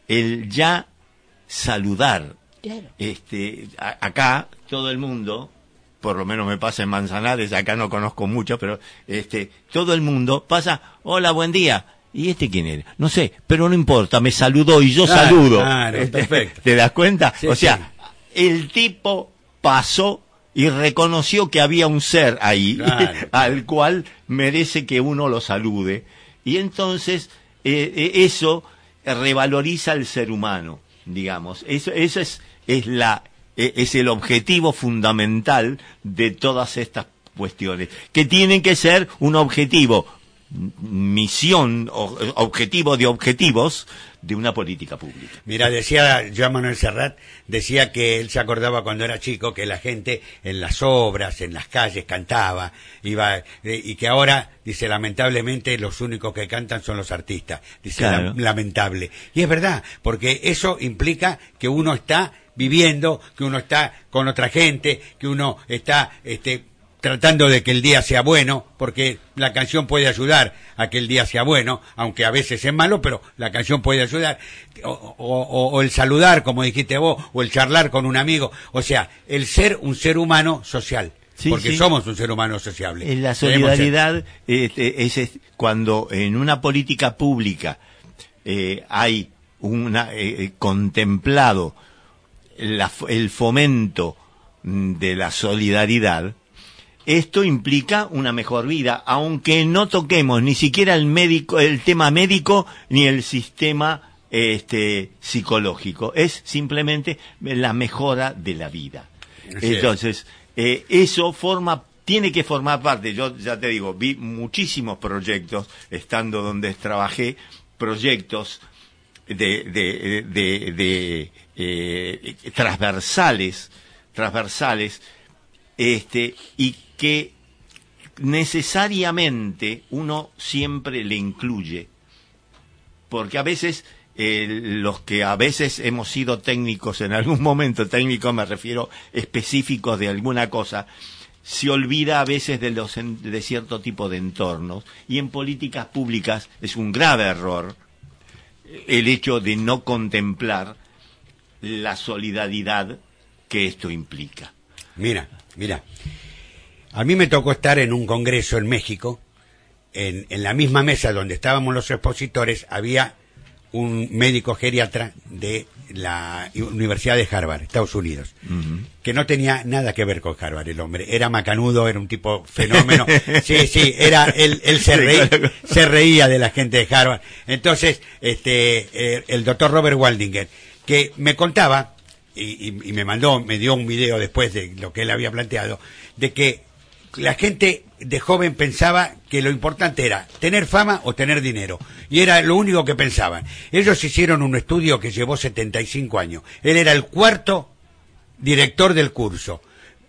el ya saludar. Claro. Este, a- acá todo el mundo, por lo menos me pasa en Manzanares, acá no conozco mucho, pero este, todo el mundo pasa, hola, buen día. ¿Y este quién era? No sé, pero no importa, me saludó y yo Claro, saludo. claro, Este, perfecto. ¿Te das cuenta? Sí, o sea, el tipo pasó y reconoció que había un ser ahí Claro. al cual merece que uno lo salude. Y entonces eh, eh, eso revaloriza al ser humano, digamos. Eso, eso es, es, la, eh, es el objetivo fundamental de todas estas cuestiones, que tienen que ser un objetivo, misión, o- objetivo de objetivos de una política pública. Mira, decía Joan Manuel Serrat, decía que él se acordaba cuando era chico que la gente en las obras, en las calles cantaba, iba, eh, y que ahora, dice, lamentablemente los únicos que cantan son los artistas. Dice, Claro. "la- lamentable. Y es verdad, porque eso implica que uno está viviendo, que uno está con otra gente, que uno está, este, tratando de que el día sea bueno, porque la canción puede ayudar a que el día sea bueno, aunque a veces es malo, pero la canción puede ayudar. O, o- o- o el saludar, como dijiste vos, o el charlar con un amigo. O sea, el ser un ser humano social. Sí, porque sí. somos un ser humano sociable. En la solidaridad este, es, es cuando en una política pública eh, hay una eh, eh, contemplado la el fomento mm, de la solidaridad, esto implica una mejor vida, aunque no toquemos ni siquiera el médico, el tema médico ni el sistema este psicológico, es simplemente la mejora de la vida. Entonces, eh, eso forma tiene que formar parte, yo ya te digo, vi muchísimos proyectos estando donde trabajé, proyectos de, de, de, de, eh, transversales transversales, este, y que necesariamente uno siempre le incluye, porque a veces eh, los que a veces hemos sido técnicos en algún momento, técnico me refiero específicos de alguna cosa, se olvida a veces de, los, de cierto tipo de entornos y en políticas públicas es un grave error el hecho de no contemplar la solidaridad que esto implica. Mira, mira. A mí me tocó estar en un congreso en México. En, en la misma mesa donde estábamos los expositores había un médico geriatra de la Universidad de Harvard, Estados Unidos, que no tenía nada que ver con Harvard el hombre. Era macanudo, era un tipo fenómeno. Sí, sí, era, él, él se, reía, se reía de la gente de Harvard. Entonces, este, eh, el doctor Robert Waldinger, que me contaba, y, y- y me mandó, me dio un video después de lo que él había planteado, de que la gente de joven pensaba que lo importante era tener fama o tener dinero. Y era lo único que pensaban. Ellos hicieron un estudio que llevó 75 años. Él era el cuarto director del curso.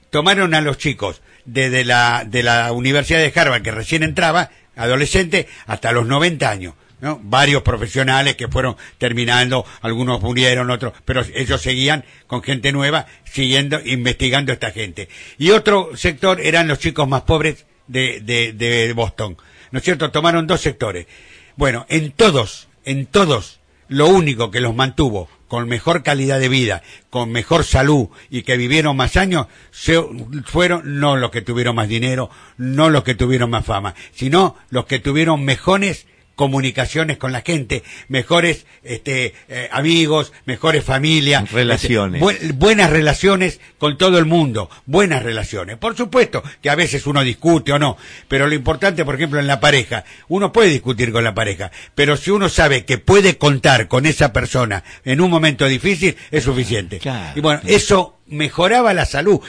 Tomaron a los chicos desde la, de la Universidad de Harvard, que recién entraba, adolescente, hasta los 90 años. Varios profesionales que fueron terminando, algunos murieron, otros, pero ellos seguían con gente nueva, siguiendo, investigando a esta gente. Y otro sector eran los chicos más pobres de, de, de Boston. ¿No es cierto? Tomaron dos sectores. Bueno, en todos, en todos, lo único que los mantuvo con mejor calidad de vida, con mejor salud y que vivieron más años, se- fueron no los que tuvieron más dinero, no los que tuvieron más fama, sino los que tuvieron mejores comunicaciones con la gente, mejores este, eh, amigos, mejores familias, Relaciones. este, bu- buenas relaciones con todo el mundo, buenas relaciones. Por supuesto que a veces uno discute o no, pero lo importante, por ejemplo, en la pareja, uno puede discutir con la pareja, pero si uno sabe que puede contar con esa persona en un momento difícil, es suficiente. Claro, y bueno, claro. eso mejoraba la salud,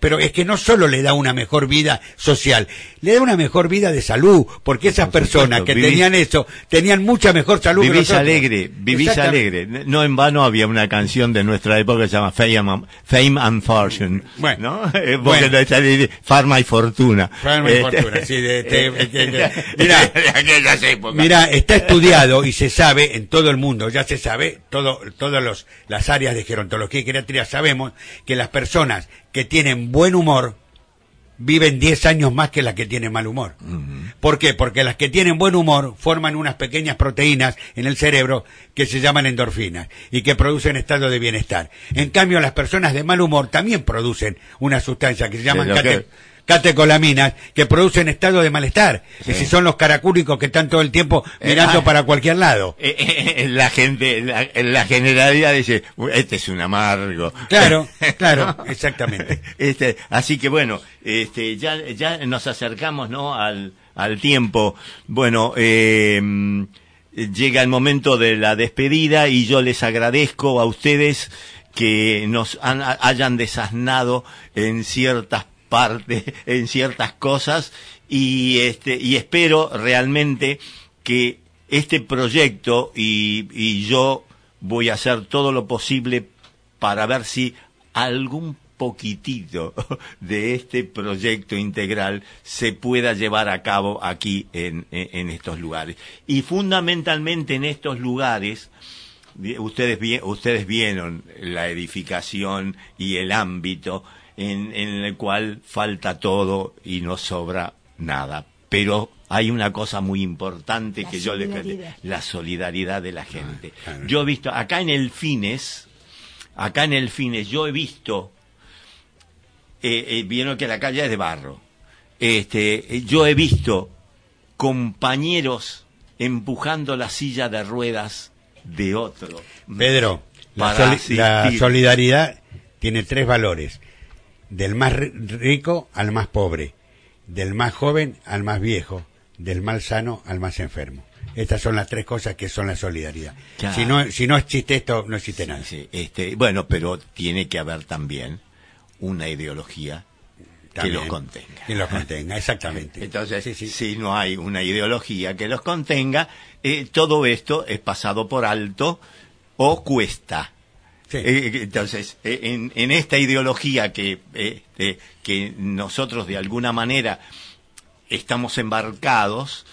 pero es que no solo le da una mejor vida social, le da una mejor vida de salud, porque esas Por personas que vivís- tenían eso, tenían mucha mejor salud que Vivís nosotros. alegre, vivís alegre. No en vano había una canción de nuestra época que se llama Fame, and- Fame and Fortune. Bueno. ¿no? Eh, Bueno. de- Farma y Fortuna. Farma y Este- Fortuna, sí, de- de- de- épocas. Mira, está estudiado y se sabe en todo el mundo, ya se sabe, todo, todas los, las áreas de gerontología y geriatría sabemos que las personas que tienen buen humor viven 10 años más que las que tienen mal humor. ¿Por qué? Porque las que tienen buen humor forman unas pequeñas proteínas en el cerebro que se llaman endorfinas y que producen estado de bienestar. En cambio, las personas de mal humor también producen una sustancia que se llaman cate- catecolaminas que producen estado de malestar. Y si son los caracúlicos que están todo el tiempo mirando ah. para cualquier lado. Eh, eh, la gente, la, la generalidad dice, este es un amargo. Claro, claro, exactamente. Este, así que bueno, este, ya, ya nos acercamos, ¿no? Al, al tiempo. Bueno, eh, mm, llega el momento de la despedida y yo les agradezco a ustedes que nos han- hayan desasnado en ciertas partes, en ciertas cosas y este, y espero realmente que este proyecto y, yo voy a hacer todo lo posible para ver si algún poquitito de este proyecto integral se pueda llevar a cabo aquí en, en- estos lugares. Y fundamentalmente en estos lugares, ustedes, ustedes vieron la edificación y el ámbito en, en el cual falta todo y no sobra nada. Pero hay una cosa muy importante La que yo le la solidaridad de la gente. claro. Yo he visto, acá en el Fines, acá en el Fines, yo he visto, eh, eh, vieron que la calle es de barro, este, eh, yo he visto compañeros empujando la silla de ruedas de otro. Pedro, la, solidaridad tiene tres valores. Del más ri- rico al más pobre, del más joven al más viejo, del más sano al más enfermo. Estas son las tres cosas que son la solidaridad. Claro. Si no, si no existe esto, no existe nada. sí, este, bueno, pero tiene que haber también una ideología También. que los contenga. Que los contenga, exactamente. Entonces, Sí, sí. si no hay una ideología que los contenga, eh, todo esto es pasado por alto o cuesta. Sí. Eh, entonces, eh, en, en esta ideología que, eh, eh, que nosotros de alguna manera estamos embarcados,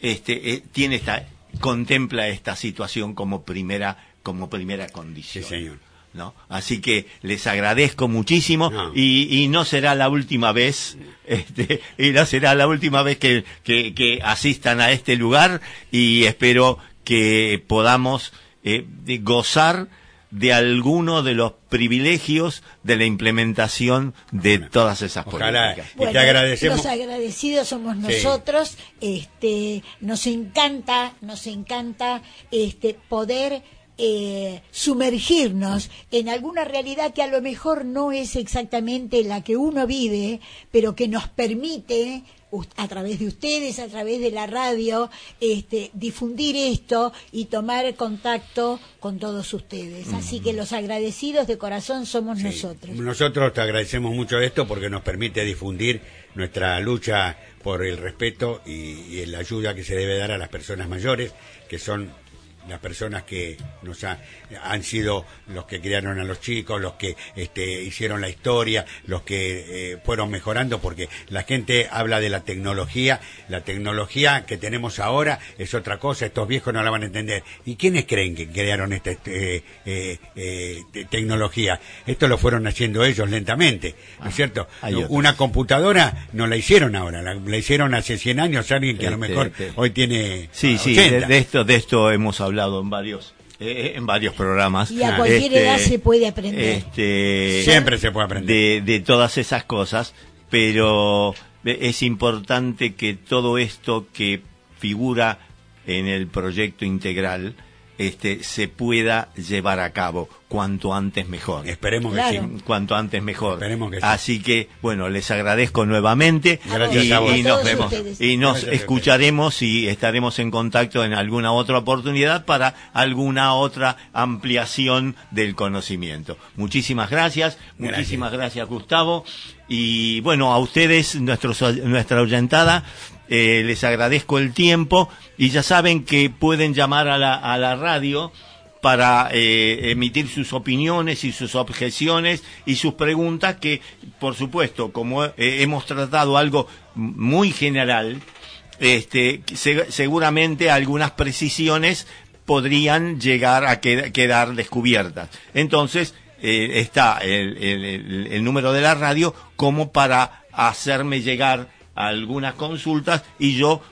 este, eh, tiene esta, contempla esta situación como primera, como primera condición. Sí, señor. ¿no? Así que les agradezco muchísimo No. y, y no será la última vez, este, y no será la última vez que, que, que asistan a este lugar y espero que podamos eh, gozar de alguno de los privilegios de la implementación de todas esas Ojalá. políticas. Y te agradecemos. Los agradecidos somos Sí. nosotros. Este, nos encanta, nos encanta este poder eh, sumergirnos en alguna realidad que a lo mejor no es exactamente la que uno vive, pero que nos permite a través de ustedes, a través de la radio, este, difundir esto y tomar contacto con todos ustedes. Así que los agradecidos de corazón somos Sí. nosotros. Nosotros te agradecemos mucho esto porque nos permite difundir nuestra lucha por el respeto y, y la ayuda que se debe dar a las personas mayores, que son las personas que nos ha- han sido los que criaron a los chicos, los que este, hicieron la historia, los que eh, fueron mejorando, porque la gente habla de la tecnología, la tecnología que tenemos ahora es otra cosa, estos viejos no la van a entender. ¿Y quiénes creen que crearon esta este, eh, eh, te- tecnología? Esto lo fueron haciendo ellos lentamente, ¿no es cierto? Ah, otros. Una computadora no la hicieron ahora, la, la hicieron hace 100 años alguien que a lo Este, mejor este. hoy tiene Sí, sí, de, 80. de esto, de esto hemos hablado en varios, eh, en varios programas. Y a cualquier edad se puede aprender. este, Siempre se puede aprender. De, de todas esas cosas, pero es importante que todo esto que figura en el proyecto integral este, se pueda llevar a cabo cuanto antes mejor. Esperemos que Claro. sí. Cuanto antes mejor. Esperemos que sí. Así que, bueno, les agradezco nuevamente Gracias y, a vos. y nos vemos. ustedes. Y nos Gracias escucharemos y estaremos en contacto en alguna otra oportunidad para alguna otra ampliación del conocimiento. Muchísimas gracias, Gracias. muchísimas gracias Gustavo. Y bueno, a ustedes, nuestros, nuestra oyentada, eh, les agradezco el tiempo y ya saben que pueden llamar a la, a la radio para eh, emitir sus opiniones y sus objeciones y sus preguntas que, por supuesto, como eh, hemos tratado algo muy general, este, se- seguramente algunas precisiones podrían llegar a qued- quedar descubiertas. Entonces, eh, está el- el número de la radio como para hacerme llegar algunas consultas y yo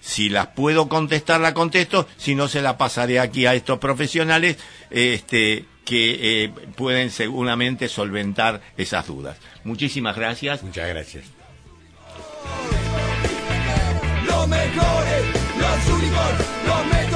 si las puedo contestar, la contesto, si no se la pasaré aquí a estos profesionales este, que eh, pueden seguramente solventar esas dudas. Muchísimas gracias. Muchas gracias. Los mejores, los únicos, los mejores.